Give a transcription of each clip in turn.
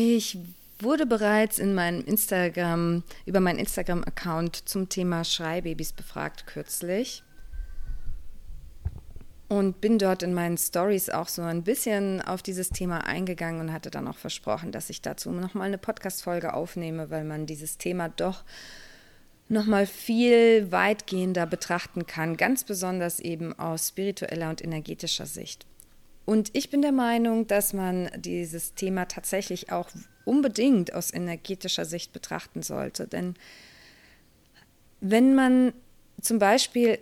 Ich wurde bereits in meinem Instagram, über meinen Instagram-Account zum Thema Schreibabys befragt kürzlich. Und bin dort in meinen Stories auch so ein bisschen auf dieses Thema eingegangen und hatte dann auch versprochen, dass ich dazu nochmal eine Podcast-Folge aufnehme, weil man dieses Thema doch nochmal viel weitgehender betrachten kann, ganz besonders eben aus spiritueller und energetischer Sicht. Und ich bin der Meinung, dass man dieses Thema tatsächlich auch unbedingt aus energetischer Sicht betrachten sollte. Denn wenn man zum Beispiel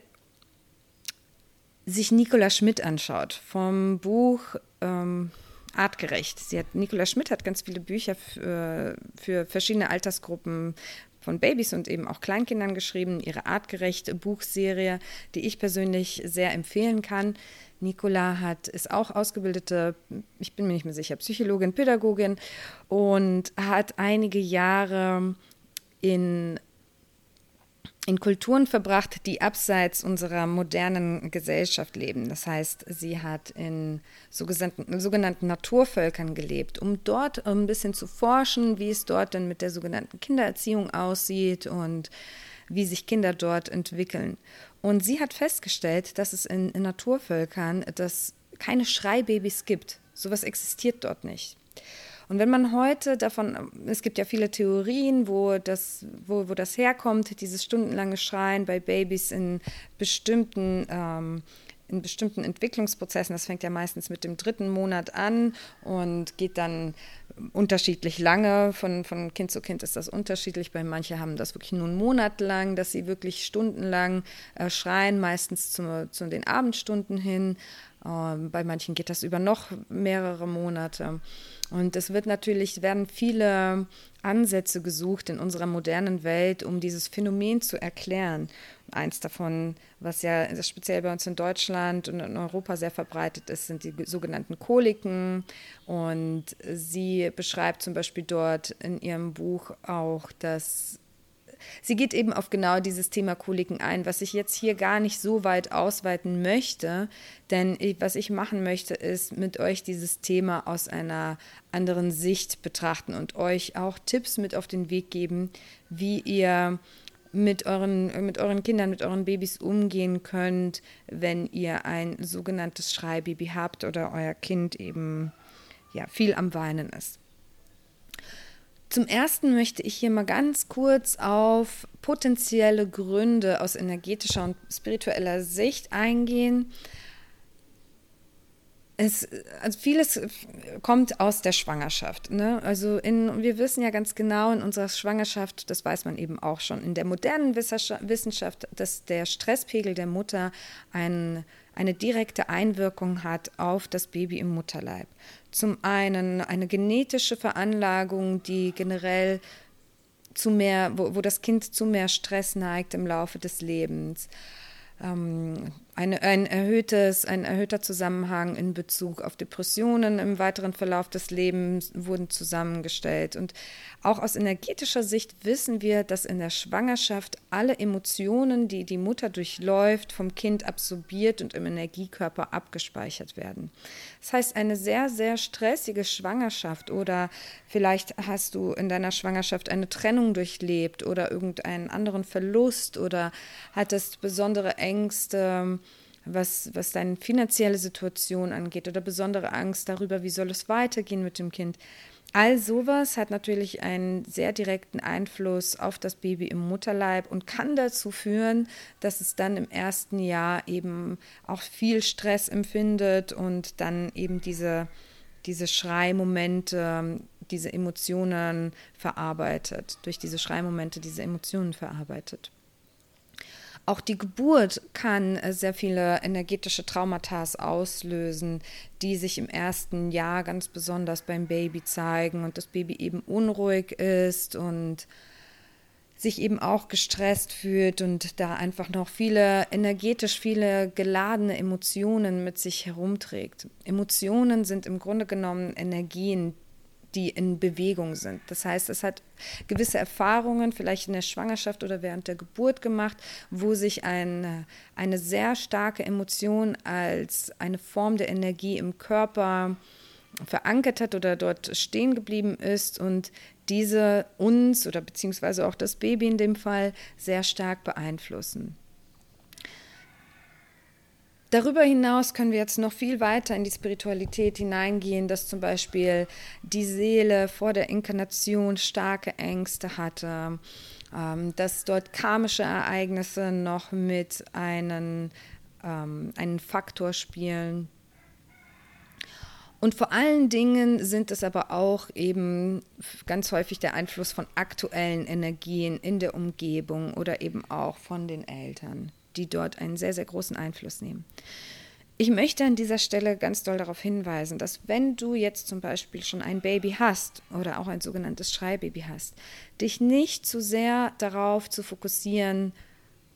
sich Nicola Schmidt anschaut vom Buch ähm, Artgerecht. Sie hat, Nicola Schmidt hat ganz viele Bücher für, für verschiedene Altersgruppen von Babys und eben auch Kleinkindern geschrieben, ihre artgerechte Buchserie, die ich persönlich sehr empfehlen kann. Nicola hat, ist auch ausgebildete, ich bin mir nicht mehr sicher, Psychologin, Pädagogin und hat einige Jahre in in Kulturen verbracht, die abseits unserer modernen Gesellschaft leben. Das heißt, sie hat in sogenannten, sogenannten Naturvölkern gelebt, um dort ein bisschen zu forschen, wie es dort denn mit der sogenannten Kindererziehung aussieht und wie sich Kinder dort entwickeln. Und sie hat festgestellt, dass es in, in Naturvölkern dass keine Schreibabys gibt. Sowas existiert dort nicht. Und wenn man heute davon, es gibt ja viele Theorien, wo das, wo, wo das herkommt, dieses stundenlange Schreien bei Babys in bestimmten ähm, in bestimmten Entwicklungsprozessen, das fängt ja meistens mit dem dritten Monat an und geht dann unterschiedlich lange. Von, von Kind zu Kind ist das unterschiedlich. Bei manchen haben das wirklich nur einen Monat lang, dass sie wirklich stundenlang äh, schreien, meistens zu, zu den Abendstunden hin. Ähm, bei manchen geht das über noch mehrere Monate. Und es wird natürlich, werden viele Ansätze gesucht in unserer modernen Welt, um dieses Phänomen zu erklären. Eins davon, was ja speziell bei uns in Deutschland und in Europa sehr verbreitet ist, sind die sogenannten Koliken. Und sie beschreibt zum Beispiel dort in ihrem Buch auch, dass sie geht eben auf genau dieses Thema Koliken ein, was ich jetzt hier gar nicht so weit ausweiten möchte, denn ich, was ich machen möchte, ist mit euch dieses Thema aus einer anderen Sicht betrachten und euch auch Tipps mit auf den Weg geben, wie ihr mit euren, mit euren Kindern, mit euren Babys umgehen könnt, wenn ihr ein sogenanntes Schreibaby habt oder euer Kind eben ja, viel am Weinen ist. Zum Ersten möchte ich hier mal ganz kurz auf potenzielle Gründe aus energetischer und spiritueller Sicht eingehen. Es, also vieles kommt aus der Schwangerschaft. Ne? Also in, wir wissen ja ganz genau in unserer Schwangerschaft, das weiß man eben auch schon in der modernen Wissenschaft, dass der Stresspegel der Mutter ein, eine direkte Einwirkung hat auf das Baby im Mutterleib. Zum einen eine genetische Veranlagung, die generell zu mehr, wo, wo das Kind zu mehr Stress neigt im Laufe des Lebens. Ähm, eine, ein, erhöhtes, ein erhöhter Zusammenhang in Bezug auf Depressionen im weiteren Verlauf des Lebens wurden zusammengestellt. Und auch aus energetischer Sicht wissen wir, dass in der Schwangerschaft alle Emotionen, die die Mutter durchläuft, vom Kind absorbiert und im Energiekörper abgespeichert werden. Das heißt, eine sehr, sehr stressige Schwangerschaft oder vielleicht hast du in deiner Schwangerschaft eine Trennung durchlebt oder irgendeinen anderen Verlust oder hattest besondere Ängste was, was deine finanzielle Situation angeht oder besondere Angst darüber, wie soll es weitergehen mit dem Kind. All sowas hat natürlich einen sehr direkten Einfluss auf das Baby im Mutterleib und kann dazu führen, dass es dann im ersten Jahr eben auch viel Stress empfindet und dann eben diese, diese Schreimomente, diese Emotionen verarbeitet, durch diese Schreimomente diese Emotionen verarbeitet. Auch die Geburt kann äh, sehr viele energetische Traumata auslösen, die sich im ersten Jahr ganz besonders beim Baby zeigen und das Baby eben unruhig ist und sich eben auch gestresst fühlt und da einfach noch viele energetisch viele geladene Emotionen mit sich herumträgt. Emotionen sind im Grunde genommen Energien, die in Bewegung sind. Das heißt, es hat gewisse Erfahrungen, vielleicht in der Schwangerschaft oder während der Geburt gemacht, wo sich eine, eine sehr starke Emotion als eine Form der Energie im Körper verankert hat oder dort stehen geblieben ist und diese uns oder beziehungsweise auch das Baby in dem Fall sehr stark beeinflussen. Darüber hinaus können wir jetzt noch viel weiter in die Spiritualität hineingehen, dass zum Beispiel die Seele vor der Inkarnation starke Ängste hatte, ähm, dass dort karmische Ereignisse noch mit einen, ähm, einen Faktor spielen. Und vor allen Dingen sind es aber auch eben ganz häufig der Einfluss von aktuellen Energien in der Umgebung oder eben auch von den Eltern die dort einen sehr, sehr großen Einfluss nehmen. Ich möchte an dieser Stelle ganz doll darauf hinweisen, dass wenn du jetzt zum Beispiel schon ein Baby hast oder auch ein sogenanntes Schreibaby hast, dich nicht zu sehr darauf zu fokussieren,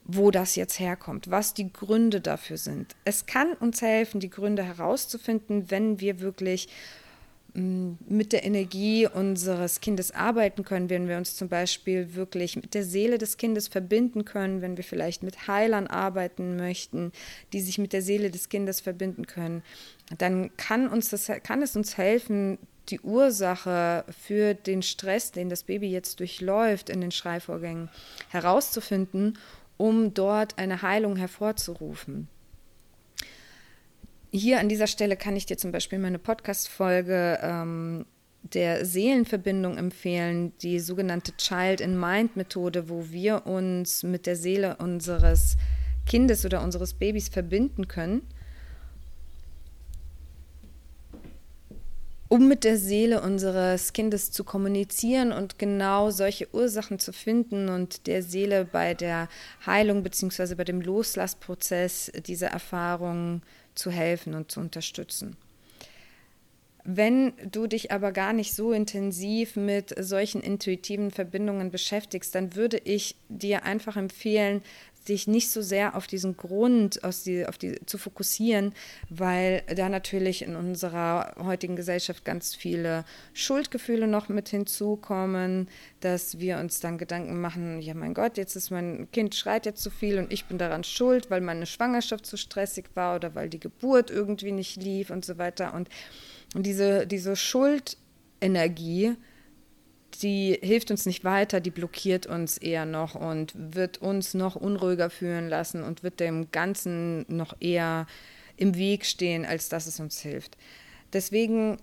wo das jetzt herkommt, was die Gründe dafür sind. Es kann uns helfen, die Gründe herauszufinden, wenn wir wirklich mit der Energie unseres Kindes arbeiten können, wenn wir uns zum Beispiel wirklich mit der Seele des Kindes verbinden können, wenn wir vielleicht mit Heilern arbeiten möchten, die sich mit der Seele des Kindes verbinden können, dann kann, uns das, kann es uns helfen, die Ursache für den Stress, den das Baby jetzt durchläuft in den Schreivorgängen, herauszufinden, um dort eine Heilung hervorzurufen hier an dieser Stelle kann ich dir zum Beispiel meine Podcast-Folge ähm, der Seelenverbindung empfehlen, die sogenannte Child in Mind Methode, wo wir uns mit der Seele unseres Kindes oder unseres Babys verbinden können, um mit der Seele unseres Kindes zu kommunizieren und genau solche Ursachen zu finden und der Seele bei der Heilung bzw. bei dem Loslassprozess dieser Erfahrungen zu helfen und zu unterstützen. Wenn du dich aber gar nicht so intensiv mit solchen intuitiven Verbindungen beschäftigst, dann würde ich dir einfach empfehlen, dich nicht so sehr auf diesen Grund aus die, auf die, zu fokussieren, weil da natürlich in unserer heutigen Gesellschaft ganz viele Schuldgefühle noch mit hinzukommen, dass wir uns dann Gedanken machen, ja mein Gott, jetzt ist mein Kind schreit jetzt zu viel und ich bin daran schuld, weil meine Schwangerschaft zu stressig war oder weil die Geburt irgendwie nicht lief und so weiter. Und, und diese, diese Schuldenergie, die hilft uns nicht weiter, die blockiert uns eher noch und wird uns noch unruhiger fühlen lassen und wird dem Ganzen noch eher im Weg stehen, als dass es uns hilft. Deswegen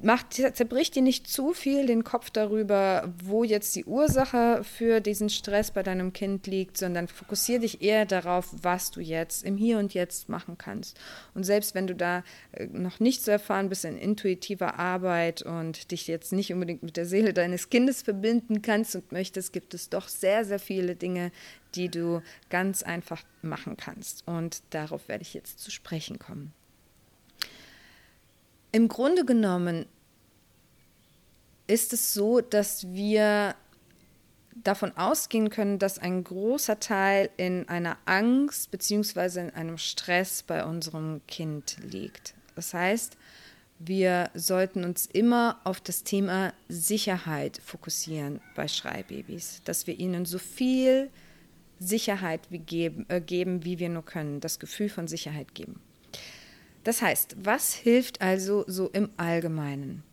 macht, zerbricht dir nicht zu viel den Kopf darüber, wo jetzt die Ursache für diesen Stress bei deinem Kind liegt, sondern fokussiere dich eher darauf, was du jetzt im Hier und Jetzt machen kannst. Und selbst wenn du da äh, noch nicht so erfahren bist in intuitiver Arbeit und dich jetzt nicht unbedingt mit der Seele deines Kindes verbinden kannst und möchtest, gibt es doch sehr, sehr viele Dinge, die du ganz einfach machen kannst. Und darauf werde ich jetzt zu sprechen kommen. Im Grunde genommen ist es so, dass wir davon ausgehen können, dass ein großer Teil in einer Angst bzw. in einem Stress bei unserem Kind liegt. Das heißt, wir sollten uns immer auf das Thema Sicherheit fokussieren bei Schreibabys, dass wir ihnen so viel Sicherheit wie geben, äh, geben, wie wir nur können, das Gefühl von Sicherheit geben. Das heißt, was hilft also so im Allgemeinen?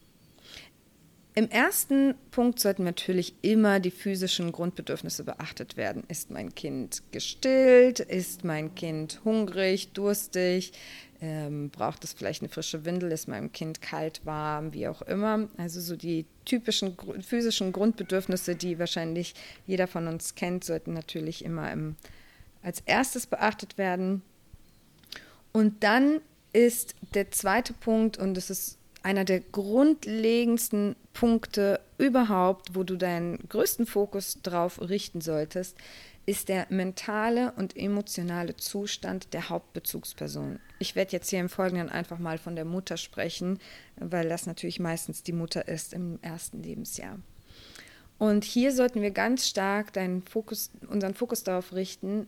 Im ersten Punkt sollten natürlich immer die physischen Grundbedürfnisse beachtet werden. Ist mein Kind gestillt? Ist mein Kind hungrig, durstig? Ähm, braucht es vielleicht eine frische Windel? Ist meinem Kind kalt, warm, wie auch immer? Also so die typischen physischen Grundbedürfnisse, die wahrscheinlich jeder von uns kennt, sollten natürlich immer im, als erstes beachtet werden. Und dann ist der zweite Punkt, und es ist einer der grundlegendsten Punkte überhaupt, wo du deinen größten Fokus drauf richten solltest, ist der mentale und emotionale Zustand der Hauptbezugsperson. Ich werde jetzt hier im Folgenden einfach mal von der Mutter sprechen, weil das natürlich meistens die Mutter ist im ersten Lebensjahr. Und hier sollten wir ganz stark Fokus, unseren Fokus darauf richten,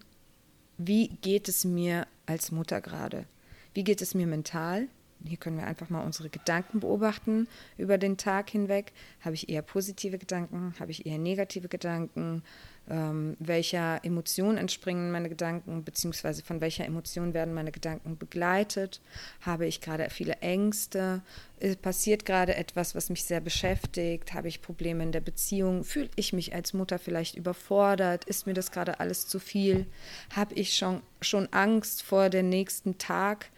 wie geht es mir als Mutter gerade? Wie geht es mir mental? hier können wir einfach mal unsere Gedanken beobachten über den Tag hinweg. Habe ich eher positive Gedanken? Habe ich eher negative Gedanken? Ähm, welcher Emotion entspringen meine Gedanken? Beziehungsweise von welcher Emotion werden meine Gedanken begleitet? Habe ich gerade viele Ängste? Passiert gerade etwas, was mich sehr beschäftigt? Habe ich Probleme in der Beziehung? Fühle ich mich als Mutter vielleicht überfordert? Ist mir das gerade alles zu viel? Habe ich schon, schon Angst vor dem nächsten Tag?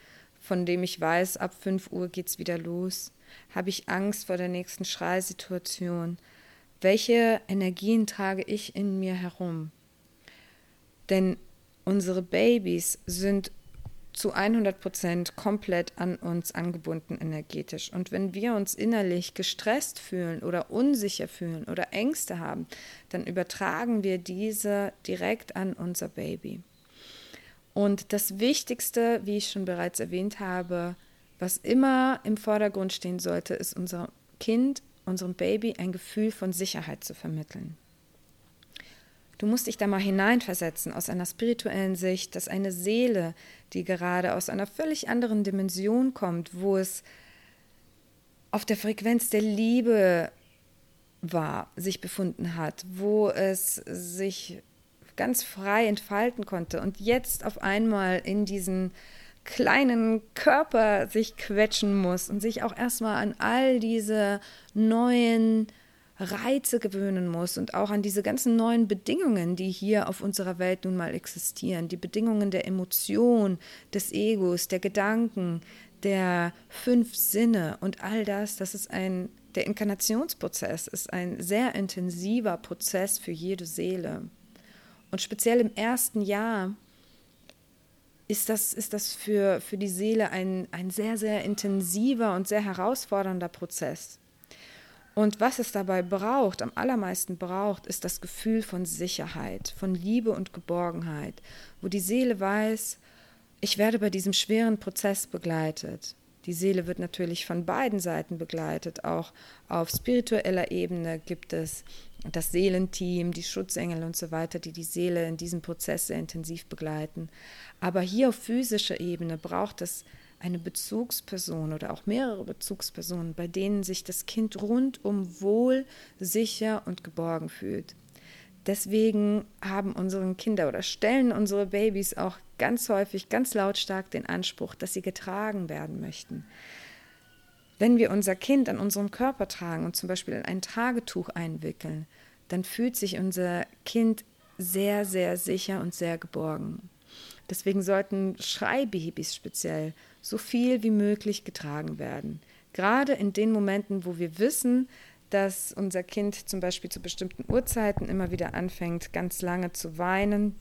Von dem ich weiß, ab 5 Uhr geht es wieder los? Habe ich Angst vor der nächsten Schreisituation? Welche Energien trage ich in mir herum? Denn unsere Babys sind zu 100 Prozent komplett an uns angebunden energetisch. Und wenn wir uns innerlich gestresst fühlen oder unsicher fühlen oder Ängste haben, dann übertragen wir diese direkt an unser Baby. Und das Wichtigste, wie ich schon bereits erwähnt habe, was immer im Vordergrund stehen sollte, ist unserem Kind, unserem Baby ein Gefühl von Sicherheit zu vermitteln. Du musst dich da mal hineinversetzen aus einer spirituellen Sicht, dass eine Seele, die gerade aus einer völlig anderen Dimension kommt, wo es auf der Frequenz der Liebe war, sich befunden hat, wo es sich ganz frei entfalten konnte und jetzt auf einmal in diesen kleinen Körper sich quetschen muss und sich auch erstmal an all diese neuen Reize gewöhnen muss und auch an diese ganzen neuen Bedingungen, die hier auf unserer Welt nun mal existieren, die Bedingungen der Emotion, des Egos, der Gedanken, der fünf Sinne und all das, das ist ein der Inkarnationsprozess ist ein sehr intensiver Prozess für jede Seele. Und speziell im ersten Jahr ist das, ist das für, für die Seele ein, ein sehr, sehr intensiver und sehr herausfordernder Prozess. Und was es dabei braucht, am allermeisten braucht, ist das Gefühl von Sicherheit, von Liebe und Geborgenheit, wo die Seele weiß, ich werde bei diesem schweren Prozess begleitet. Die Seele wird natürlich von beiden Seiten begleitet. Auch auf spiritueller Ebene gibt es das Seelenteam, die Schutzengel und so weiter, die die Seele in diesem Prozess sehr intensiv begleiten. Aber hier auf physischer Ebene braucht es eine Bezugsperson oder auch mehrere Bezugspersonen, bei denen sich das Kind rundum wohl, sicher und geborgen fühlt. Deswegen haben unsere Kinder oder stellen unsere Babys auch ganz häufig, ganz lautstark den Anspruch, dass sie getragen werden möchten. Wenn wir unser Kind an unserem Körper tragen und zum Beispiel in ein Tragetuch einwickeln, dann fühlt sich unser Kind sehr, sehr sicher und sehr geborgen. Deswegen sollten Schreibabys speziell so viel wie möglich getragen werden. Gerade in den Momenten, wo wir wissen, dass unser Kind zum Beispiel zu bestimmten Uhrzeiten immer wieder anfängt, ganz lange zu weinen,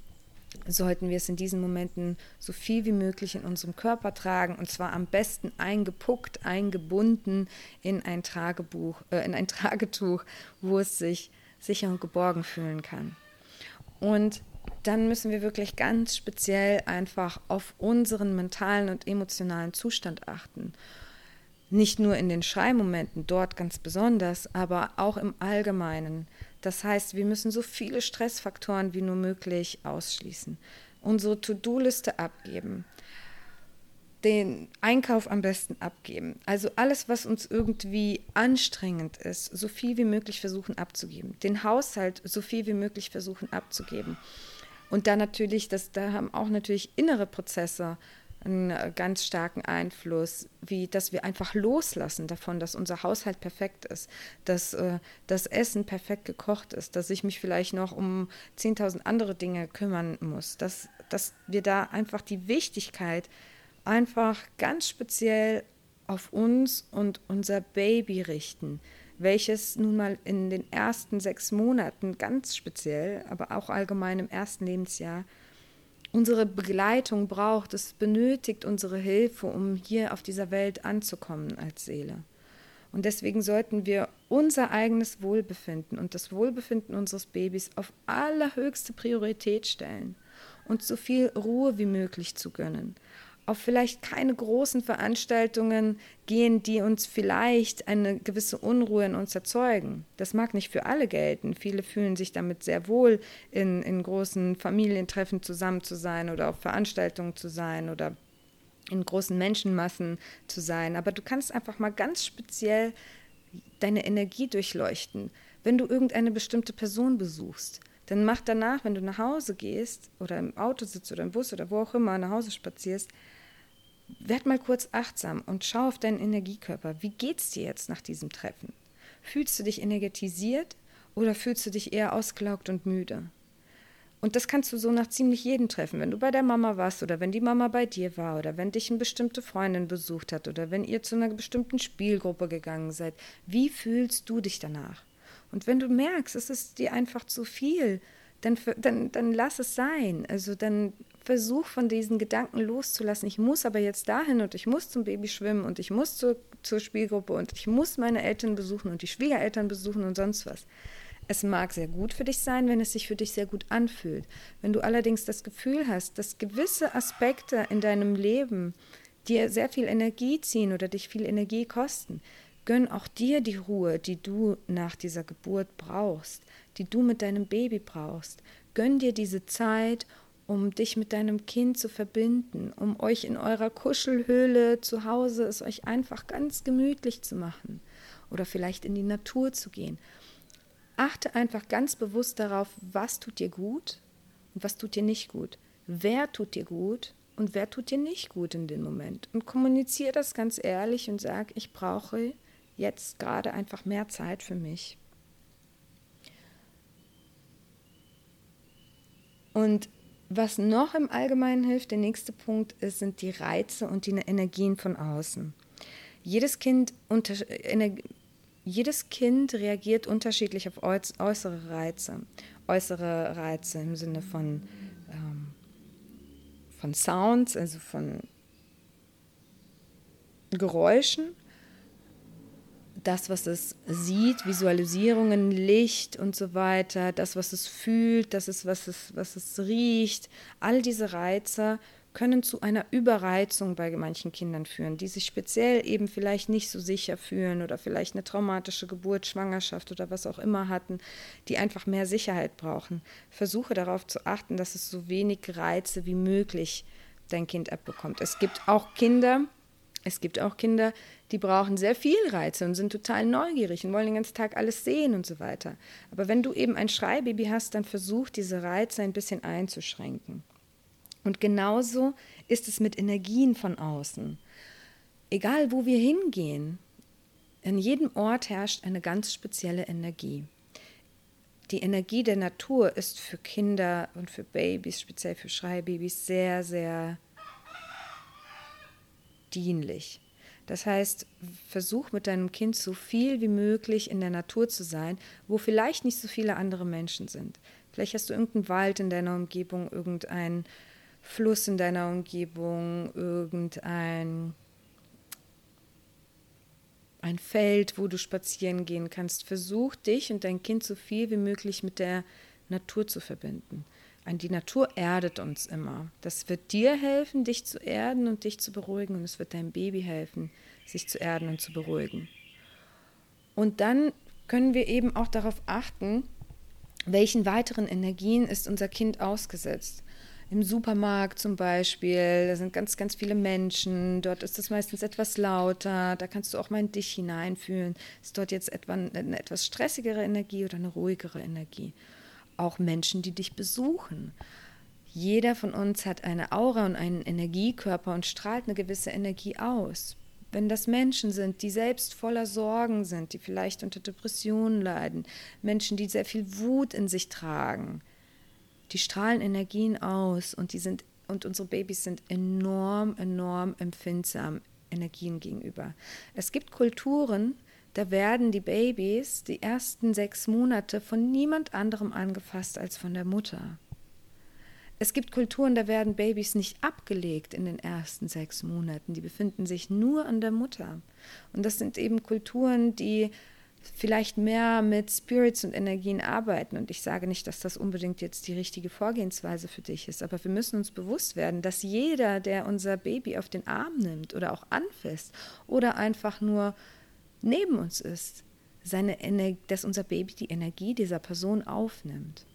sollten wir es in diesen Momenten so viel wie möglich in unserem Körper tragen und zwar am besten eingepuckt, eingebunden in ein Tragebuch, äh, in ein Tragetuch, wo es sich sicher und geborgen fühlen kann. Und dann müssen wir wirklich ganz speziell einfach auf unseren mentalen und emotionalen Zustand achten nicht nur in den Schreimomenten, dort ganz besonders, aber auch im Allgemeinen. Das heißt, wir müssen so viele Stressfaktoren wie nur möglich ausschließen, unsere To-Do-Liste abgeben, den Einkauf am besten abgeben. Also alles, was uns irgendwie anstrengend ist, so viel wie möglich versuchen abzugeben. Den Haushalt so viel wie möglich versuchen abzugeben. Und dann natürlich, das, da haben auch natürlich innere Prozesse einen äh, ganz starken Einfluss, wie dass wir einfach loslassen davon, dass unser Haushalt perfekt ist, dass äh, das Essen perfekt gekocht ist, dass ich mich vielleicht noch um 10.000 andere Dinge kümmern muss, dass, dass wir da einfach die Wichtigkeit einfach ganz speziell auf uns und unser Baby richten, welches nun mal in den ersten sechs Monaten ganz speziell, aber auch allgemein im ersten Lebensjahr unsere Begleitung braucht, es benötigt unsere Hilfe, um hier auf dieser Welt anzukommen als Seele. Und deswegen sollten wir unser eigenes Wohlbefinden und das Wohlbefinden unseres Babys auf allerhöchste Priorität stellen und so viel Ruhe wie möglich zu gönnen auf vielleicht keine großen Veranstaltungen gehen, die uns vielleicht eine gewisse Unruhe in uns erzeugen. Das mag nicht für alle gelten. Viele fühlen sich damit sehr wohl, in, in großen Familientreffen zusammen zu sein oder auf Veranstaltungen zu sein oder in großen Menschenmassen zu sein, aber du kannst einfach mal ganz speziell deine Energie durchleuchten. Wenn du irgendeine bestimmte Person besuchst, dann mach danach, wenn du nach Hause gehst oder im Auto sitzt oder im Bus oder wo auch immer nach Hause spazierst, werd mal kurz achtsam und schau auf deinen Energiekörper. Wie geht's dir jetzt nach diesem Treffen? Fühlst du dich energetisiert oder fühlst du dich eher ausgelaugt und müde? Und das kannst du so nach ziemlich jedem treffen. Wenn du bei der Mama warst oder wenn die Mama bei dir war oder wenn dich eine bestimmte Freundin besucht hat oder wenn ihr zu einer bestimmten Spielgruppe gegangen seid. Wie fühlst du dich danach? Und wenn du merkst, es ist dir einfach zu viel, dann, dann, dann lass es sein. Also dann versuch von diesen Gedanken loszulassen. Ich muss aber jetzt dahin und ich muss zum Baby schwimmen und ich muss zur, zur Spielgruppe und ich muss meine Eltern besuchen und die Schwiegereltern besuchen und sonst was. Es mag sehr gut für dich sein, wenn es sich für dich sehr gut anfühlt. Wenn du allerdings das Gefühl hast, dass gewisse Aspekte in deinem Leben dir sehr viel Energie ziehen oder dich viel Energie kosten, gönn auch dir die Ruhe, die du nach dieser Geburt brauchst, die du mit deinem Baby brauchst. Gönn dir diese Zeit, um dich mit deinem Kind zu verbinden, um euch in eurer Kuschelhöhle zu Hause es euch einfach ganz gemütlich zu machen oder vielleicht in die Natur zu gehen achte einfach ganz bewusst darauf, was tut dir gut und was tut dir nicht gut. Wer tut dir gut und wer tut dir nicht gut in dem Moment. Und kommuniziere das ganz ehrlich und sag, ich brauche jetzt gerade einfach mehr Zeit für mich. Und was noch im Allgemeinen hilft, der nächste Punkt ist, sind die Reize und die Energien von außen. Jedes Kind unter, jedes Kind reagiert unterschiedlich auf äußere Reize. Äußere Reize im Sinne von, ähm, von Sounds, also von Geräuschen. Das, was es sieht, Visualisierungen, Licht und so weiter, das, was es fühlt, das ist, was es, was es riecht, all diese Reize können zu einer Überreizung bei manchen Kindern führen, die sich speziell eben vielleicht nicht so sicher fühlen oder vielleicht eine traumatische Geburt, Schwangerschaft oder was auch immer hatten, die einfach mehr Sicherheit brauchen. Versuche darauf zu achten, dass es so wenig Reize wie möglich dein Kind abbekommt. Es gibt auch Kinder, es gibt auch Kinder, die brauchen sehr viel Reize und sind total neugierig und wollen den ganzen Tag alles sehen und so weiter. Aber wenn du eben ein Schreibaby hast, dann versuch diese Reize ein bisschen einzuschränken. Und genauso ist es mit Energien von außen. Egal, wo wir hingehen, an jedem Ort herrscht eine ganz spezielle Energie. Die Energie der Natur ist für Kinder und für Babys, speziell für Schreibabys, sehr, sehr dienlich. Das heißt, versuch mit deinem Kind so viel wie möglich in der Natur zu sein, wo vielleicht nicht so viele andere Menschen sind. Vielleicht hast du irgendeinen Wald in deiner Umgebung, irgendein Fluss in deiner Umgebung, irgendein ein Feld, wo du spazieren gehen kannst. Versuch dich und dein Kind so viel wie möglich mit der Natur zu verbinden. Die Natur erdet uns immer. Das wird dir helfen, dich zu erden und dich zu beruhigen. Und es wird deinem Baby helfen, sich zu erden und zu beruhigen. Und dann können wir eben auch darauf achten, welchen weiteren Energien ist unser Kind ausgesetzt im Supermarkt zum Beispiel, da sind ganz, ganz viele Menschen, dort ist es meistens etwas lauter, da kannst du auch mal in dich hineinfühlen. Ist dort jetzt etwa eine etwas stressigere Energie oder eine ruhigere Energie? Auch Menschen, die dich besuchen. Jeder von uns hat eine Aura und einen Energiekörper und strahlt eine gewisse Energie aus. Wenn das Menschen sind, die selbst voller Sorgen sind, die vielleicht unter Depressionen leiden, Menschen, die sehr viel Wut in sich tragen, die strahlen Energien aus und die sind und unsere Babys sind enorm, enorm empfindsam Energien gegenüber. Es gibt Kulturen, da werden die Babys die ersten sechs Monate von niemand anderem angefasst als von der Mutter. Es gibt Kulturen, da werden Babys nicht abgelegt in den ersten sechs Monaten. Die befinden sich nur an der Mutter. Und das sind eben Kulturen, die vielleicht mehr mit Spirits und Energien arbeiten. Und ich sage nicht, dass das unbedingt jetzt die richtige Vorgehensweise für dich ist, aber wir müssen uns bewusst werden, dass jeder, der unser Baby auf den Arm nimmt oder auch anfasst oder einfach nur neben uns ist, seine Ener dass unser Baby die Energie dieser Person aufnimmt.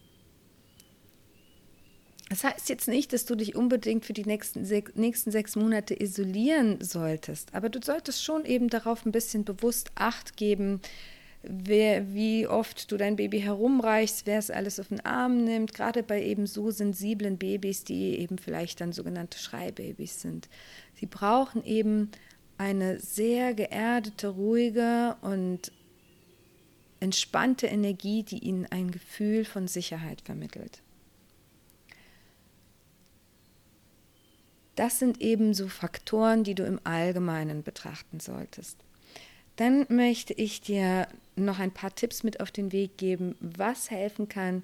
Das heißt jetzt nicht, dass du dich unbedingt für die nächsten, sech, nächsten sechs Monate isolieren solltest, aber du solltest schon eben darauf ein bisschen bewusst Acht geben, wer, wie oft du dein Baby herumreichst, wer es alles auf den Arm nimmt, gerade bei eben so sensiblen Babys, die eben vielleicht dann sogenannte Schreibabys sind. Sie brauchen eben eine sehr geerdete, ruhige und entspannte Energie, die ihnen ein Gefühl von Sicherheit vermittelt. Das sind eben so Faktoren, die du im Allgemeinen betrachten solltest. Dann möchte ich dir noch ein paar Tipps mit auf den Weg geben, was helfen kann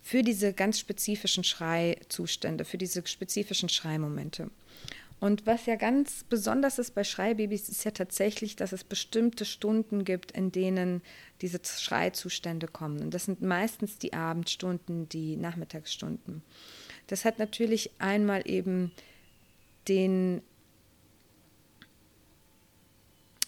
für diese ganz spezifischen Schreizustände, für diese spezifischen Schreimomente. Und was ja ganz besonders ist bei Schreibabys, ist ja tatsächlich, dass es bestimmte Stunden gibt, in denen diese Schreizustände kommen. Und das sind meistens die Abendstunden, die Nachmittagsstunden. Das hat natürlich einmal eben den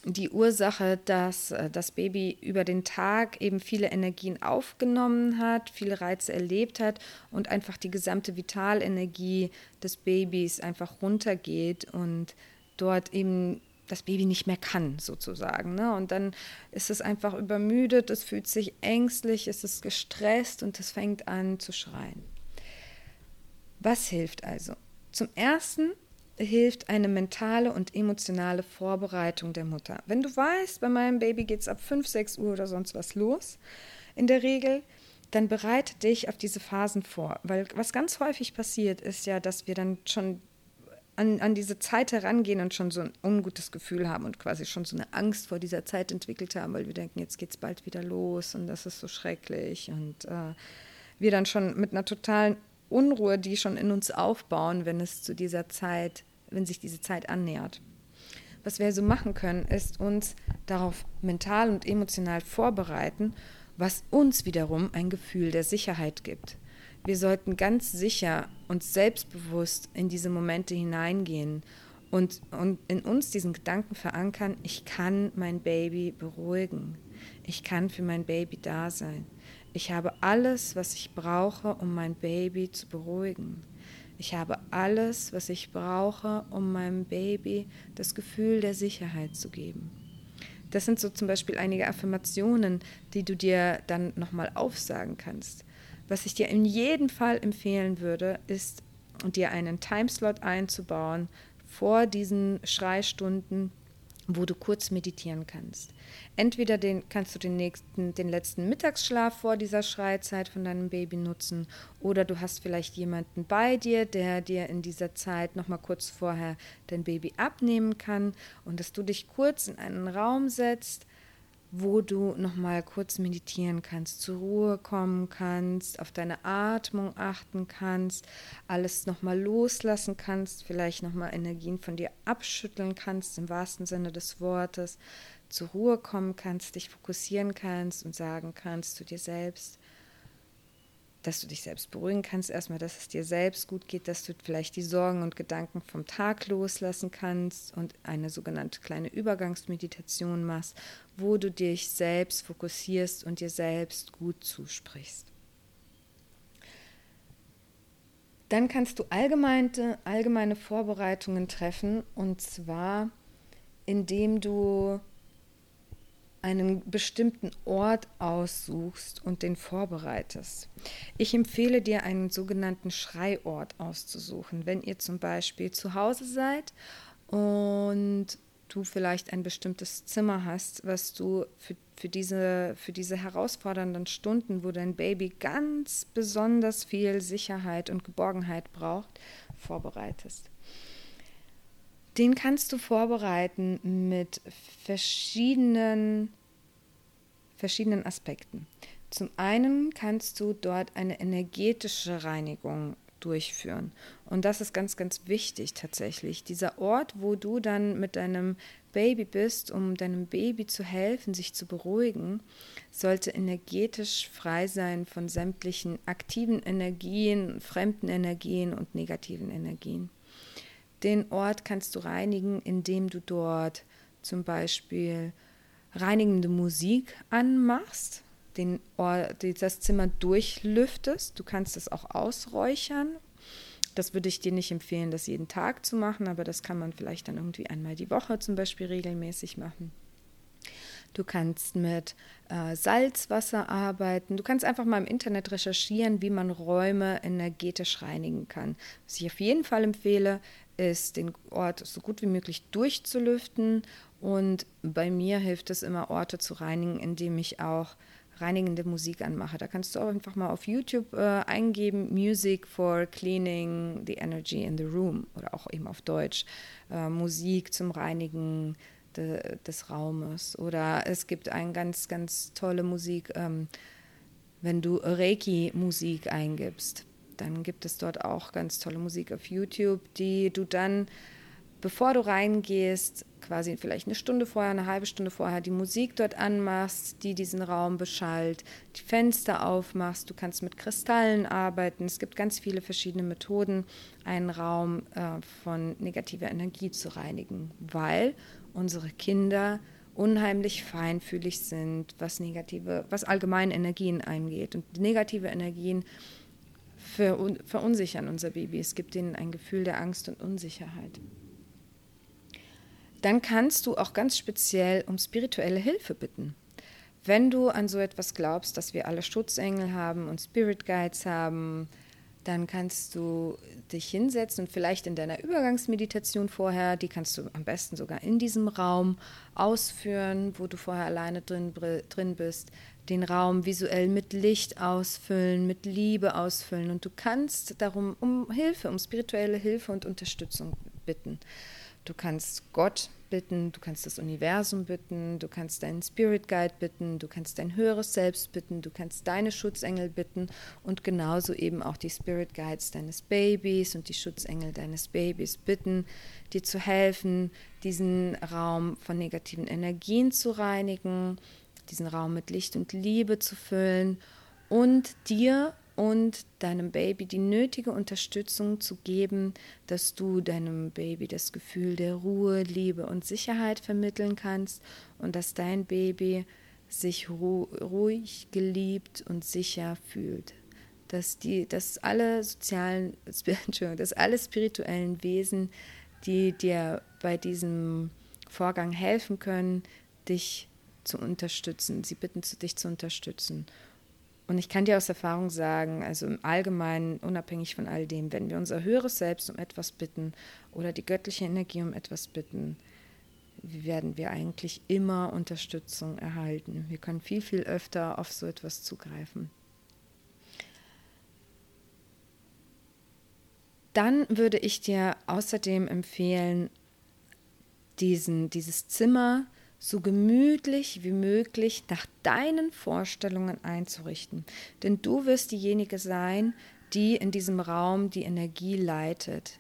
die Ursache, dass äh, das Baby über den Tag eben viele Energien aufgenommen hat, viele Reize erlebt hat und einfach die gesamte Vitalenergie des Babys einfach runtergeht und dort eben das Baby nicht mehr kann, sozusagen. Ne? Und dann ist es einfach übermüdet, es fühlt sich ängstlich, es ist gestresst und es fängt an zu schreien. Was hilft also? Zum Ersten hilft eine mentale und emotionale Vorbereitung der Mutter. Wenn du weißt, bei meinem Baby geht es ab 5, 6 Uhr oder sonst was los, in der Regel, dann bereite dich auf diese Phasen vor. Weil was ganz häufig passiert, ist ja, dass wir dann schon an, an diese Zeit herangehen und schon so ein ungutes Gefühl haben und quasi schon so eine Angst vor dieser Zeit entwickelt haben, weil wir denken, jetzt geht es bald wieder los und das ist so schrecklich. Und äh, wir dann schon mit einer totalen Unruhe, die schon in uns aufbauen, wenn es zu dieser Zeit, wenn sich diese Zeit annähert. Was wir also machen können, ist uns darauf mental und emotional vorbereiten, was uns wiederum ein Gefühl der Sicherheit gibt. Wir sollten ganz sicher und selbstbewusst in diese Momente hineingehen und, und in uns diesen Gedanken verankern, ich kann mein Baby beruhigen. Ich kann für mein Baby da sein. Ich habe alles, was ich brauche, um mein Baby zu beruhigen. Ich habe alles, was ich brauche, um meinem Baby das Gefühl der Sicherheit zu geben. Das sind so zum Beispiel einige Affirmationen, die du dir dann nochmal aufsagen kannst. Was ich dir in jedem Fall empfehlen würde, ist, dir einen Timeslot einzubauen vor diesen Schreistunden, wo du kurz meditieren kannst. Entweder den, kannst du den, nächsten, den letzten Mittagsschlaf vor dieser Schreizeit von deinem Baby nutzen oder du hast vielleicht jemanden bei dir, der dir in dieser Zeit noch mal kurz vorher dein Baby abnehmen kann und dass du dich kurz in einen Raum setzt, wo du noch mal kurz meditieren kannst, zur Ruhe kommen kannst, auf deine Atmung achten kannst, alles noch mal loslassen kannst, vielleicht noch mal Energien von dir abschütteln kannst im wahrsten Sinne des Wortes, zur Ruhe kommen kannst, dich fokussieren kannst und sagen kannst zu dir selbst, dass du dich selbst beruhigen kannst, erstmal, dass es dir selbst gut geht, dass du vielleicht die Sorgen und Gedanken vom Tag loslassen kannst und eine sogenannte kleine Übergangsmeditation machst, wo du dich selbst fokussierst und dir selbst gut zusprichst. Dann kannst du allgemeine, allgemeine Vorbereitungen treffen und zwar indem du einen bestimmten Ort aussuchst und den vorbereitest. Ich empfehle dir einen sogenannten Schreiort auszusuchen. Wenn ihr zum Beispiel zu Hause seid und du vielleicht ein bestimmtes Zimmer hast, was du für, für, diese, für diese herausfordernden Stunden, wo dein Baby ganz besonders viel Sicherheit und Geborgenheit braucht, vorbereitest. Den kannst du vorbereiten mit verschiedenen, verschiedenen Aspekten. Zum einen kannst du dort eine energetische Reinigung durchführen. Und das ist ganz, ganz wichtig tatsächlich. Dieser Ort, wo du dann mit deinem Baby bist, um deinem Baby zu helfen, sich zu beruhigen, sollte energetisch frei sein von sämtlichen aktiven Energien, fremden Energien und negativen Energien. Den Ort kannst du reinigen, indem du dort zum Beispiel reinigende Musik anmachst, den Ort, das Zimmer durchlüftest. Du kannst es auch ausräuchern Das würde ich dir nicht empfehlen, das jeden Tag zu machen, aber das kann man vielleicht dann irgendwie einmal die Woche zum Beispiel regelmäßig machen. Du kannst mit äh, Salzwasser arbeiten. Du kannst einfach mal im Internet recherchieren, wie man Räume energetisch reinigen kann. Was ich auf jeden Fall empfehle, ist, den Ort so gut wie möglich durchzulüften. Und bei mir hilft es immer, Orte zu reinigen, indem ich auch reinigende Musik anmache. Da kannst du auch einfach mal auf YouTube äh, eingeben, Music for Cleaning the Energy in the Room oder auch eben auf Deutsch, äh, Musik zum Reinigen de, des Raumes. Oder es gibt eine ganz, ganz tolle Musik, ähm, wenn du Reiki-Musik eingibst. Dann gibt es dort auch ganz tolle Musik auf YouTube, die du dann, bevor du reingehst, quasi vielleicht eine Stunde vorher, eine halbe Stunde vorher die Musik dort anmachst, die diesen Raum beschallt, die Fenster aufmachst, du kannst mit Kristallen arbeiten. Es gibt ganz viele verschiedene Methoden, einen Raum äh, von negativer Energie zu reinigen, weil unsere Kinder unheimlich feinfühlig sind, was negative, was allgemein Energien eingeht. Und negative Energien verunsichern unser Baby. Es gibt ihnen ein Gefühl der Angst und Unsicherheit. Dann kannst du auch ganz speziell um spirituelle Hilfe bitten. Wenn du an so etwas glaubst, dass wir alle Schutzengel haben und Spirit Guides haben, dann kannst du dich hinsetzen und vielleicht in deiner Übergangsmeditation vorher, die kannst du am besten sogar in diesem Raum ausführen, wo du vorher alleine drin, drin bist, den Raum visuell mit Licht ausfüllen, mit Liebe ausfüllen und du kannst darum um Hilfe, um spirituelle Hilfe und Unterstützung bitten. Du kannst Gott bitten, du kannst das Universum bitten, du kannst deinen Spirit Guide bitten, du kannst dein höheres Selbst bitten, du kannst deine Schutzengel bitten und genauso eben auch die Spirit Guides deines Babys und die Schutzengel deines Babys bitten, dir zu helfen, diesen Raum von negativen Energien zu reinigen, diesen Raum mit Licht und Liebe zu füllen und dir und deinem Baby die nötige Unterstützung zu geben, dass du deinem Baby das Gefühl der Ruhe, Liebe und Sicherheit vermitteln kannst und dass dein Baby sich ru ruhig, geliebt und sicher fühlt. Dass, die, dass alle sozialen, dass alle spirituellen Wesen, die dir bei diesem Vorgang helfen können, dich zu unterstützen, sie bitten, dich zu unterstützen. Und ich kann dir aus Erfahrung sagen, also im Allgemeinen, unabhängig von all dem, wenn wir unser höheres Selbst um etwas bitten oder die göttliche Energie um etwas bitten, werden wir eigentlich immer Unterstützung erhalten. Wir können viel, viel öfter auf so etwas zugreifen. Dann würde ich dir außerdem empfehlen, diesen, dieses Zimmer so gemütlich wie möglich nach deinen Vorstellungen einzurichten. Denn du wirst diejenige sein, die in diesem Raum die Energie leitet,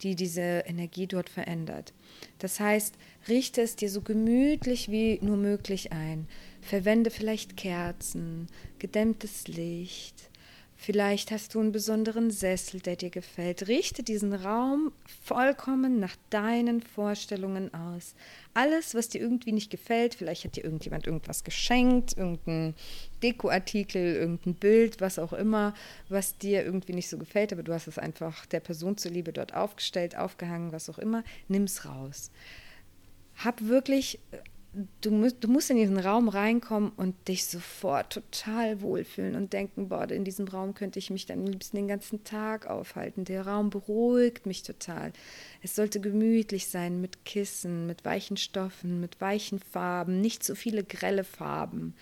die diese Energie dort verändert. Das heißt, richte es dir so gemütlich wie nur möglich ein. Verwende vielleicht Kerzen, gedämmtes Licht, Vielleicht hast du einen besonderen Sessel, der dir gefällt. Richte diesen Raum vollkommen nach deinen Vorstellungen aus. Alles, was dir irgendwie nicht gefällt, vielleicht hat dir irgendjemand irgendwas geschenkt, irgendein Dekoartikel, irgendein Bild, was auch immer, was dir irgendwie nicht so gefällt, aber du hast es einfach der Person zuliebe dort aufgestellt, aufgehangen, was auch immer, nimm's raus. Hab wirklich du, musst, du musst in diesen Raum reinkommen und dich sofort total wohlfühlen und denken, boah, in diesem Raum könnte ich mich dann am liebsten den ganzen Tag aufhalten. Der Raum beruhigt mich total. Es sollte gemütlich sein mit Kissen, mit weichen Stoffen, mit weichen Farben, nicht so viele grelle Farben.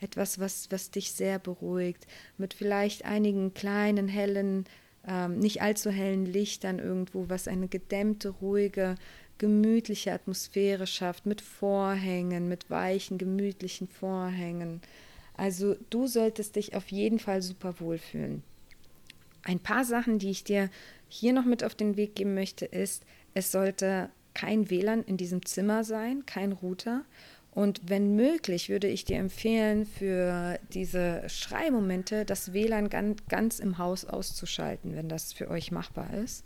Etwas, was, was dich sehr beruhigt, mit vielleicht einigen kleinen, hellen, ähm, nicht allzu hellen Lichtern irgendwo, was eine gedämmte, ruhige gemütliche Atmosphäre schafft mit Vorhängen, mit weichen, gemütlichen Vorhängen. Also du solltest dich auf jeden Fall super wohlfühlen. Ein paar Sachen, die ich dir hier noch mit auf den Weg geben möchte, ist, es sollte kein WLAN in diesem Zimmer sein, kein Router. Und wenn möglich, würde ich dir empfehlen, für diese Schreimomente das WLAN ganz, ganz im Haus auszuschalten, wenn das für euch machbar ist.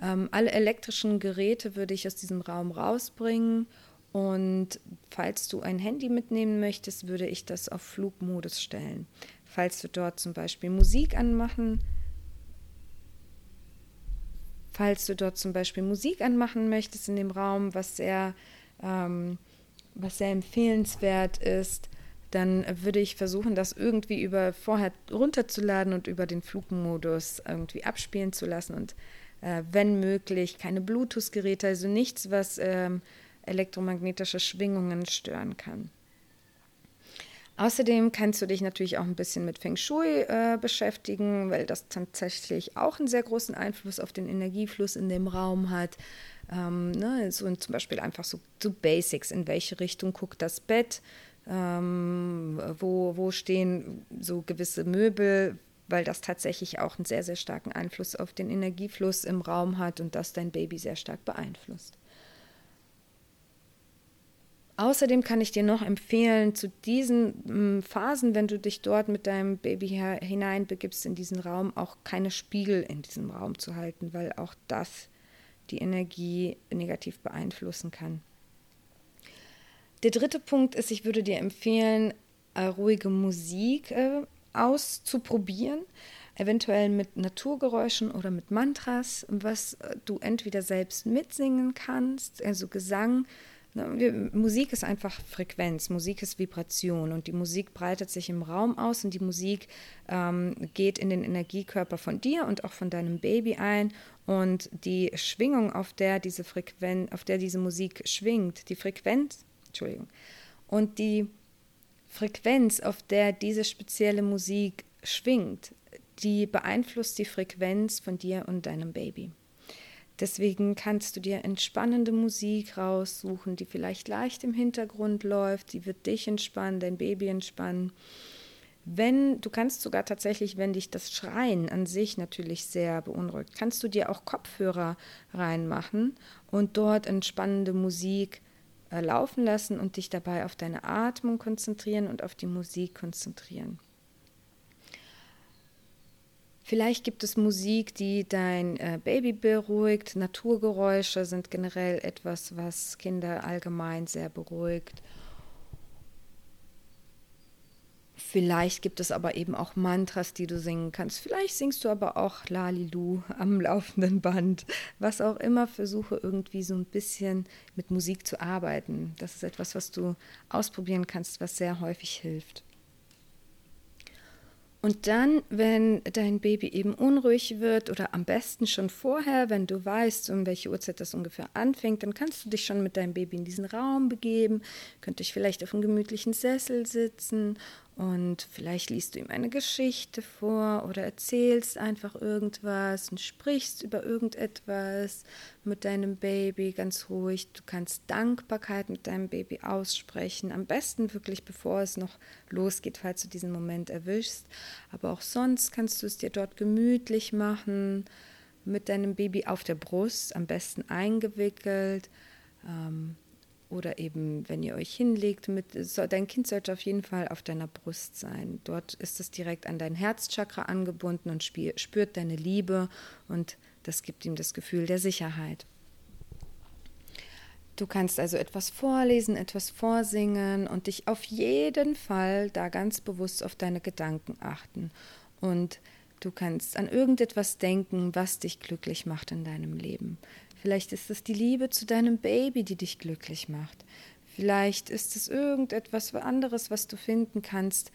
Ähm, alle elektrischen Geräte würde ich aus diesem Raum rausbringen. Und falls du ein Handy mitnehmen möchtest, würde ich das auf Flugmodus stellen. Falls du dort zum Beispiel Musik anmachen Falls du dort zum Beispiel Musik anmachen möchtest in dem Raum, was sehr, ähm, was sehr empfehlenswert ist, dann würde ich versuchen, das irgendwie über vorher runterzuladen und über den Flugmodus irgendwie abspielen zu lassen und äh, wenn möglich keine Bluetooth-Geräte, also nichts, was ähm, elektromagnetische Schwingungen stören kann. Außerdem kannst du dich natürlich auch ein bisschen mit Feng Shui äh, beschäftigen, weil das tatsächlich auch einen sehr großen Einfluss auf den Energiefluss in dem Raum hat. Ähm, ne, so zum Beispiel einfach so, so, Basics, in welche Richtung guckt das Bett, ähm, wo, wo stehen so gewisse Möbel, weil das tatsächlich auch einen sehr, sehr starken Einfluss auf den Energiefluss im Raum hat und das dein Baby sehr stark beeinflusst. Außerdem kann ich dir noch empfehlen, zu diesen Phasen, wenn du dich dort mit deinem Baby hineinbegibst in diesen Raum, auch keine Spiegel in diesem Raum zu halten, weil auch das die Energie negativ beeinflussen kann. Der dritte Punkt ist, ich würde dir empfehlen, äh, ruhige Musik äh, auszuprobieren, eventuell mit Naturgeräuschen oder mit Mantras, was äh, du entweder selbst mitsingen kannst, also Gesang Ne, Musik ist einfach Frequenz, Musik ist Vibration und die Musik breitet sich im Raum aus und die Musik ähm, geht in den Energiekörper von dir und auch von deinem Baby ein und die Schwingung, auf der diese Frequenz, auf der diese Musik schwingt, die Frequenz, Entschuldigung, und die Frequenz, auf der diese spezielle Musik schwingt, die beeinflusst die Frequenz von dir und deinem Baby. Deswegen kannst du dir entspannende Musik raussuchen, die vielleicht leicht im Hintergrund läuft, die wird dich entspannen, dein Baby entspannen. Wenn du kannst sogar tatsächlich, wenn dich das Schreien an sich natürlich sehr beunruhigt, kannst du dir auch Kopfhörer reinmachen und dort entspannende Musik laufen lassen und dich dabei auf deine Atmung konzentrieren und auf die Musik konzentrieren. Vielleicht gibt es Musik, die dein äh, Baby beruhigt. Naturgeräusche sind generell etwas, was Kinder allgemein sehr beruhigt. Vielleicht gibt es aber eben auch Mantras, die du singen kannst. Vielleicht singst du aber auch Lalilu am laufenden Band. Was auch immer, versuche irgendwie so ein bisschen mit Musik zu arbeiten. Das ist etwas, was du ausprobieren kannst, was sehr häufig hilft. Und dann, wenn dein Baby eben unruhig wird oder am besten schon vorher, wenn du weißt, um welche Uhrzeit das ungefähr anfängt, dann kannst du dich schon mit deinem Baby in diesen Raum begeben, könnt euch vielleicht auf einem gemütlichen Sessel sitzen und vielleicht liest du ihm eine Geschichte vor oder erzählst einfach irgendwas und sprichst über irgendetwas mit deinem Baby ganz ruhig. Du kannst Dankbarkeit mit deinem Baby aussprechen. Am besten wirklich, bevor es noch losgeht, falls du diesen Moment erwischst. Aber auch sonst kannst du es dir dort gemütlich machen, mit deinem Baby auf der Brust, am besten eingewickelt. Ähm, oder eben, wenn ihr euch hinlegt, mit, so, dein Kind sollte auf jeden Fall auf deiner Brust sein. Dort ist es direkt an dein Herzchakra angebunden und spürt deine Liebe und das gibt ihm das Gefühl der Sicherheit. Du kannst also etwas vorlesen, etwas vorsingen und dich auf jeden Fall da ganz bewusst auf deine Gedanken achten. Und du kannst an irgendetwas denken, was dich glücklich macht in deinem Leben. Vielleicht ist es die Liebe zu deinem Baby, die dich glücklich macht. Vielleicht ist es irgendetwas anderes, was du finden kannst,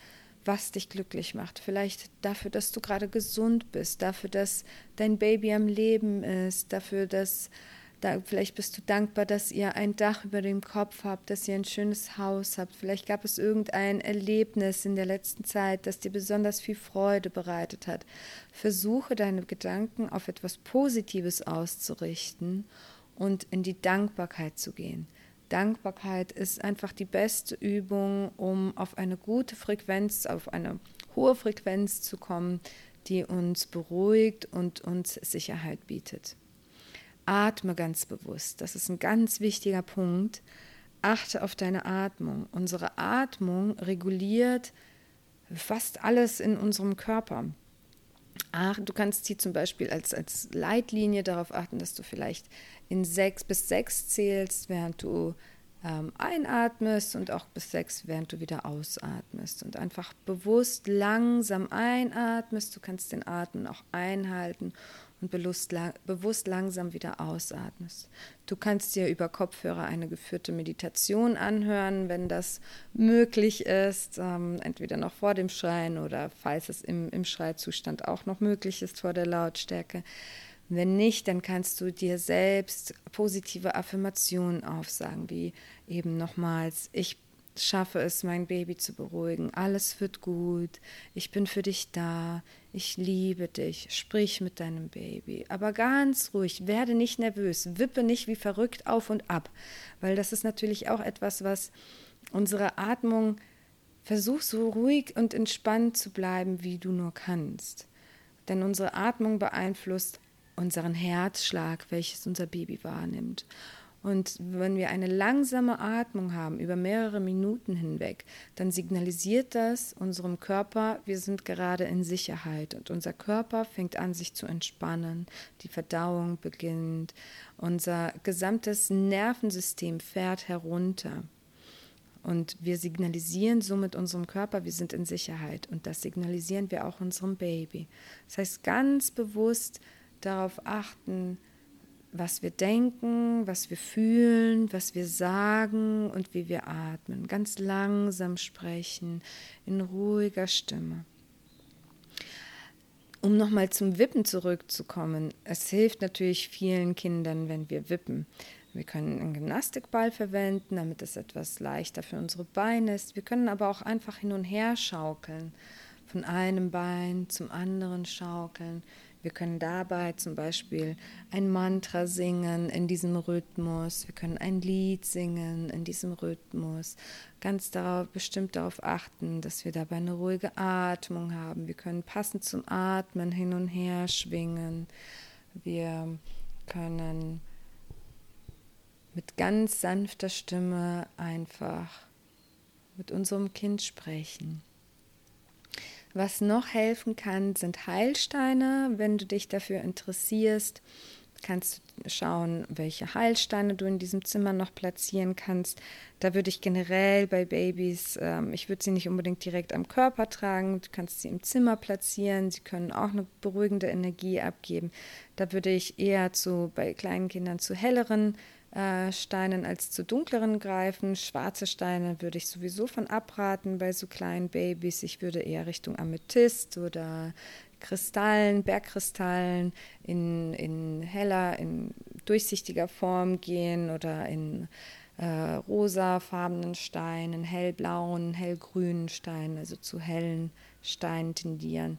was dich glücklich macht. Vielleicht dafür, dass du gerade gesund bist, dafür, dass dein Baby am Leben ist, dafür, dass da, vielleicht bist du dankbar, dass ihr ein Dach über dem Kopf habt, dass ihr ein schönes Haus habt. Vielleicht gab es irgendein Erlebnis in der letzten Zeit, das dir besonders viel Freude bereitet hat. Versuche deine Gedanken auf etwas Positives auszurichten und in die Dankbarkeit zu gehen. Dankbarkeit ist einfach die beste Übung, um auf eine gute Frequenz, auf eine hohe Frequenz zu kommen, die uns beruhigt und uns Sicherheit bietet. Atme ganz bewusst. Das ist ein ganz wichtiger Punkt. Achte auf deine Atmung. Unsere Atmung reguliert fast alles in unserem Körper. Ach, du kannst sie zum Beispiel als, als Leitlinie darauf achten, dass du vielleicht in sechs bis sechs zählst, während du ähm, einatmest und auch bis sechs, während du wieder ausatmest. Und einfach bewusst langsam einatmest. Du kannst den Atem auch einhalten und bewusst, langsam wieder ausatmest. Du kannst dir über Kopfhörer eine geführte Meditation anhören, wenn das möglich ist, ähm, entweder noch vor dem Schreien oder falls es im, im Schreizustand auch noch möglich ist vor der Lautstärke. Wenn nicht, dann kannst du dir selbst positive Affirmationen aufsagen, wie eben nochmals, ich schaffe es, mein Baby zu beruhigen. Alles wird gut. Ich bin für dich da. Ich liebe dich. Sprich mit deinem Baby. Aber ganz ruhig. Werde nicht nervös. Wippe nicht wie verrückt auf und ab. Weil das ist natürlich auch etwas, was unsere Atmung versuch so ruhig und entspannt zu bleiben, wie du nur kannst. Denn unsere Atmung beeinflusst unseren Herzschlag, welches unser Baby wahrnimmt. Und wenn wir eine langsame Atmung haben über mehrere Minuten hinweg, dann signalisiert das unserem Körper, wir sind gerade in Sicherheit und unser Körper fängt an, sich zu entspannen, die Verdauung beginnt, unser gesamtes Nervensystem fährt herunter. Und wir signalisieren somit unserem Körper, wir sind in Sicherheit. Und das signalisieren wir auch unserem Baby. Das heißt, ganz bewusst darauf achten, was wir denken, was wir fühlen, was wir sagen und wie wir atmen. Ganz langsam sprechen, in ruhiger Stimme. Um nochmal zum Wippen zurückzukommen, es hilft natürlich vielen Kindern, wenn wir wippen. Wir können einen Gymnastikball verwenden, damit es etwas leichter für unsere Beine ist. Wir können aber auch einfach hin und her schaukeln, von einem Bein zum anderen schaukeln. Wir können dabei zum Beispiel ein Mantra singen in diesem Rhythmus. Wir können ein Lied singen in diesem Rhythmus. Ganz darauf, bestimmt darauf achten, dass wir dabei eine ruhige Atmung haben. Wir können passend zum Atmen hin und her schwingen. Wir können mit ganz sanfter Stimme einfach mit unserem Kind sprechen. Was noch helfen kann, sind Heilsteine. Wenn du dich dafür interessierst, kannst du schauen, welche Heilsteine du in diesem Zimmer noch platzieren kannst. Da würde ich generell bei Babys, ähm, ich würde sie nicht unbedingt direkt am Körper tragen, du kannst sie im Zimmer platzieren, sie können auch eine beruhigende Energie abgeben. Da würde ich eher zu, bei kleinen Kindern zu helleren äh, Steinen als zu dunkleren greifen. Schwarze Steine würde ich sowieso von abraten bei so kleinen Babys. Ich würde eher Richtung Amethyst oder Kristallen, Bergkristallen in, in heller, in durchsichtiger Form gehen oder in äh, rosafarbenen Steinen, hellblauen, hellgrünen Steinen, also zu hellen Steinen tendieren.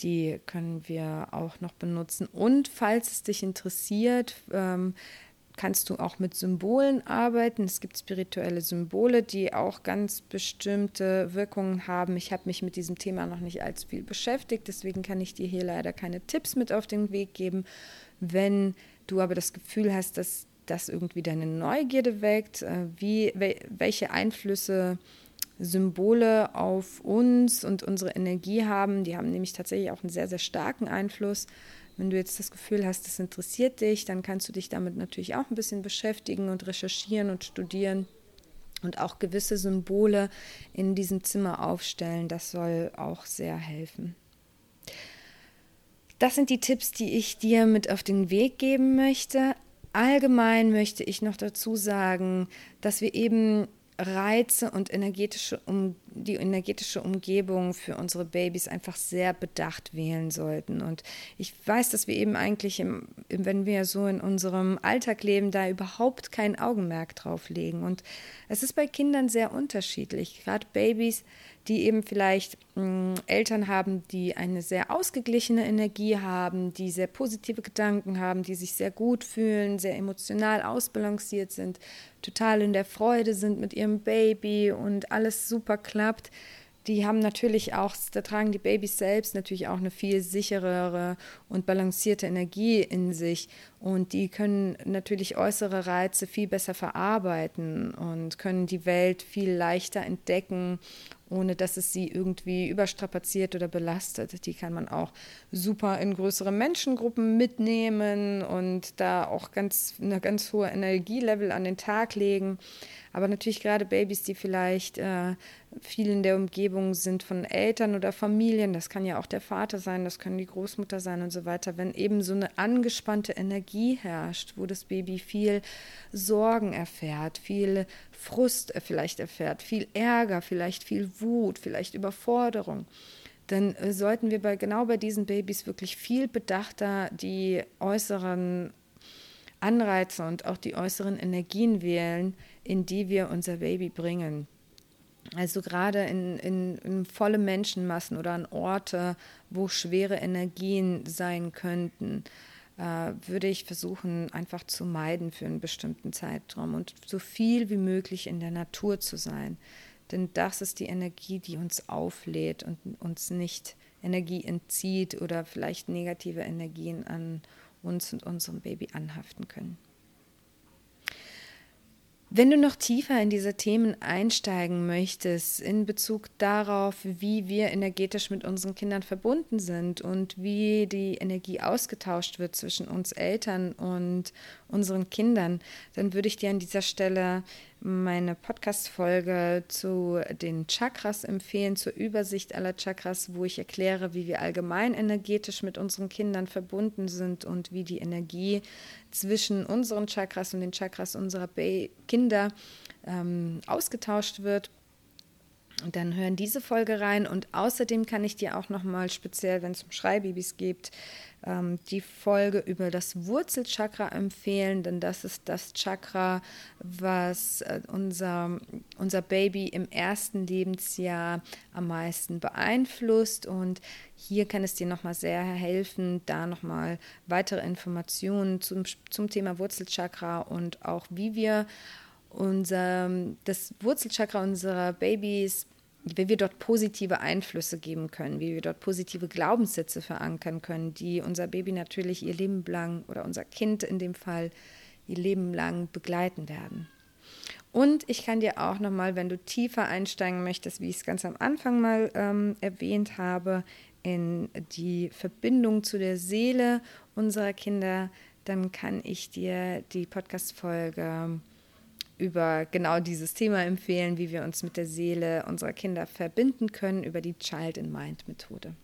Die können wir auch noch benutzen. Und falls es dich interessiert, ähm, kannst du auch mit Symbolen arbeiten. Es gibt spirituelle Symbole, die auch ganz bestimmte Wirkungen haben. Ich habe mich mit diesem Thema noch nicht allzu viel beschäftigt, deswegen kann ich dir hier leider keine Tipps mit auf den Weg geben. Wenn du aber das Gefühl hast, dass das irgendwie deine Neugierde weckt, äh, wie, welche Einflüsse Symbole auf uns und unsere Energie haben. Die haben nämlich tatsächlich auch einen sehr, sehr starken Einfluss. Wenn du jetzt das Gefühl hast, das interessiert dich, dann kannst du dich damit natürlich auch ein bisschen beschäftigen und recherchieren und studieren und auch gewisse Symbole in diesem Zimmer aufstellen. Das soll auch sehr helfen. Das sind die Tipps, die ich dir mit auf den Weg geben möchte. Allgemein möchte ich noch dazu sagen, dass wir eben Reize und energetische um, die energetische Umgebung für unsere Babys einfach sehr bedacht wählen sollten. Und ich weiß, dass wir eben eigentlich, im, wenn wir so in unserem Alltag leben, da überhaupt kein Augenmerk drauf legen. Und es ist bei Kindern sehr unterschiedlich. Gerade Babys, die eben vielleicht mh, hm, Eltern haben, die eine sehr ausgeglichene Energie haben, die sehr positive Gedanken haben, die sich sehr gut fühlen, sehr emotional ausbalanciert sind, total in der Freude sind mit ihrem Baby und alles super klappt. Die haben natürlich auch, da tragen die Babys selbst natürlich auch eine viel sicherere und balancierte Energie in sich. Und die können natürlich äußere Reize viel besser verarbeiten und können die Welt viel leichter entdecken ohne dass es sie irgendwie überstrapaziert oder belastet. Die kann man auch super in größere Menschengruppen mitnehmen und da auch ganz eine ganz hohe Energielevel an den Tag legen. Aber natürlich gerade Babys, die vielleicht äh, viel in der Umgebung sind von Eltern oder Familien, das kann ja auch der Vater sein, das kann die Großmutter sein und so weiter, wenn eben so eine angespannte Energie herrscht, wo das Baby viel Sorgen erfährt, viel Frust vielleicht erfährt, viel Ärger, vielleicht viel Wut, vielleicht Überforderung dann äh, sollten wir bei, genau bei diesen Babys wirklich viel bedachter die äußeren Anreize und auch die äußeren Energien wählen, in die wir unser Baby bringen. Also gerade in, in, in volle Menschenmassen oder an Orte, wo schwere Energien sein könnten, äh, würde ich versuchen, einfach zu meiden für einen bestimmten Zeitraum und so viel wie möglich in der Natur zu sein. Denn das ist die Energie, die uns auflädt und uns nicht Energie entzieht oder vielleicht negative Energien an uns und unserem Baby anhaften können. Wenn du noch tiefer in diese Themen einsteigen möchtest, in Bezug darauf, wie wir energetisch mit unseren Kindern verbunden sind und wie die Energie ausgetauscht wird zwischen uns Eltern und unseren Kindern, dann würde ich dir an dieser Stelle meine Podcast-Folge zu den Chakras empfehlen, zur Übersicht aller Chakras, wo ich erkläre, wie wir allgemein energetisch mit unseren Kindern verbunden sind und wie die Energie zwischen unseren Chakras und den Chakras unserer Kinder ähm, ausgetauscht wird. Und dann hören diese Folge rein. Und außerdem kann ich dir auch nochmal speziell, wenn es um Schreibabys geht, ähm, die Folge über das Wurzelchakra empfehlen, denn das ist das Chakra, was äh, unser, unser Baby im ersten Lebensjahr am meisten beeinflusst. Und hier kann es dir nochmal sehr helfen, da nochmal weitere Informationen zum, zum Thema Wurzelchakra und auch wie wir unser, das Wurzelchakra unserer Babys wie wir dort positive Einflüsse geben können, wie wir dort positive Glaubenssätze verankern können, die unser Baby natürlich ihr Leben lang oder unser Kind in dem Fall ihr Leben lang begleiten werden. Und ich kann dir auch nochmal, wenn du tiefer einsteigen möchtest, wie ich es ganz am Anfang mal ähm, erwähnt habe, in die Verbindung zu der Seele unserer Kinder, dann kann ich dir die Podcast-Folge über genau dieses Thema empfehlen, wie wir uns mit der Seele unserer Kinder verbinden können, über die Child in Mind Methode.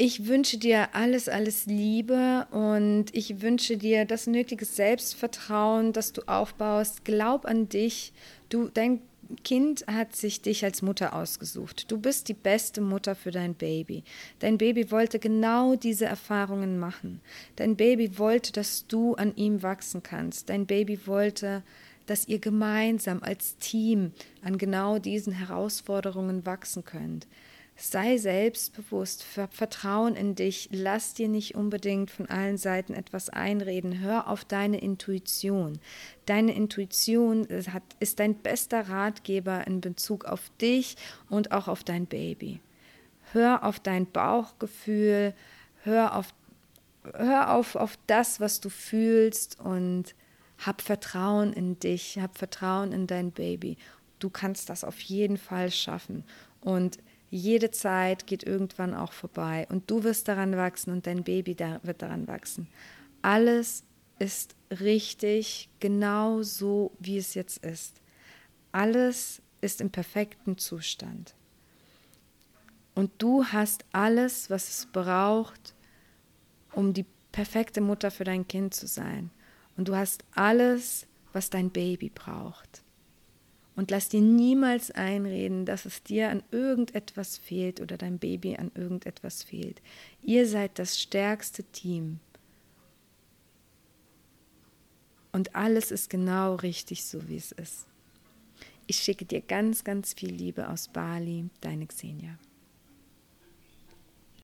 Ich wünsche dir alles, alles Liebe und ich wünsche dir das nötige Selbstvertrauen, das du aufbaust. Glaub an dich. Du, dein Kind hat sich dich als Mutter ausgesucht. Du bist die beste Mutter für dein Baby. Dein Baby wollte genau diese Erfahrungen machen. Dein Baby wollte, dass du an ihm wachsen kannst. Dein Baby wollte, dass ihr gemeinsam als Team an genau diesen Herausforderungen wachsen könnt. Sei selbstbewusst, vertrauen in dich, lass dir nicht unbedingt von allen Seiten etwas einreden, hör auf deine Intuition. Deine Intuition ist dein bester Ratgeber in Bezug auf dich und auch auf dein Baby. Hör auf dein Bauchgefühl, hör auf, hör auf, auf das, was du fühlst und hab Vertrauen in dich, hab Vertrauen in dein Baby. Du kannst das auf jeden Fall schaffen. Und jede Zeit geht irgendwann auch vorbei und du wirst daran wachsen und dein Baby da wird daran wachsen. Alles ist richtig, genau so, wie es jetzt ist. Alles ist im perfekten Zustand. Und du hast alles, was es braucht, um die perfekte Mutter für dein Kind zu sein. Und du hast alles, was dein Baby braucht. Und lass dir niemals einreden, dass es dir an irgendetwas fehlt oder dein Baby an irgendetwas fehlt. Ihr seid das stärkste Team. Und alles ist genau richtig so, wie es ist. Ich schicke dir ganz, ganz viel Liebe aus Bali, deine Xenia.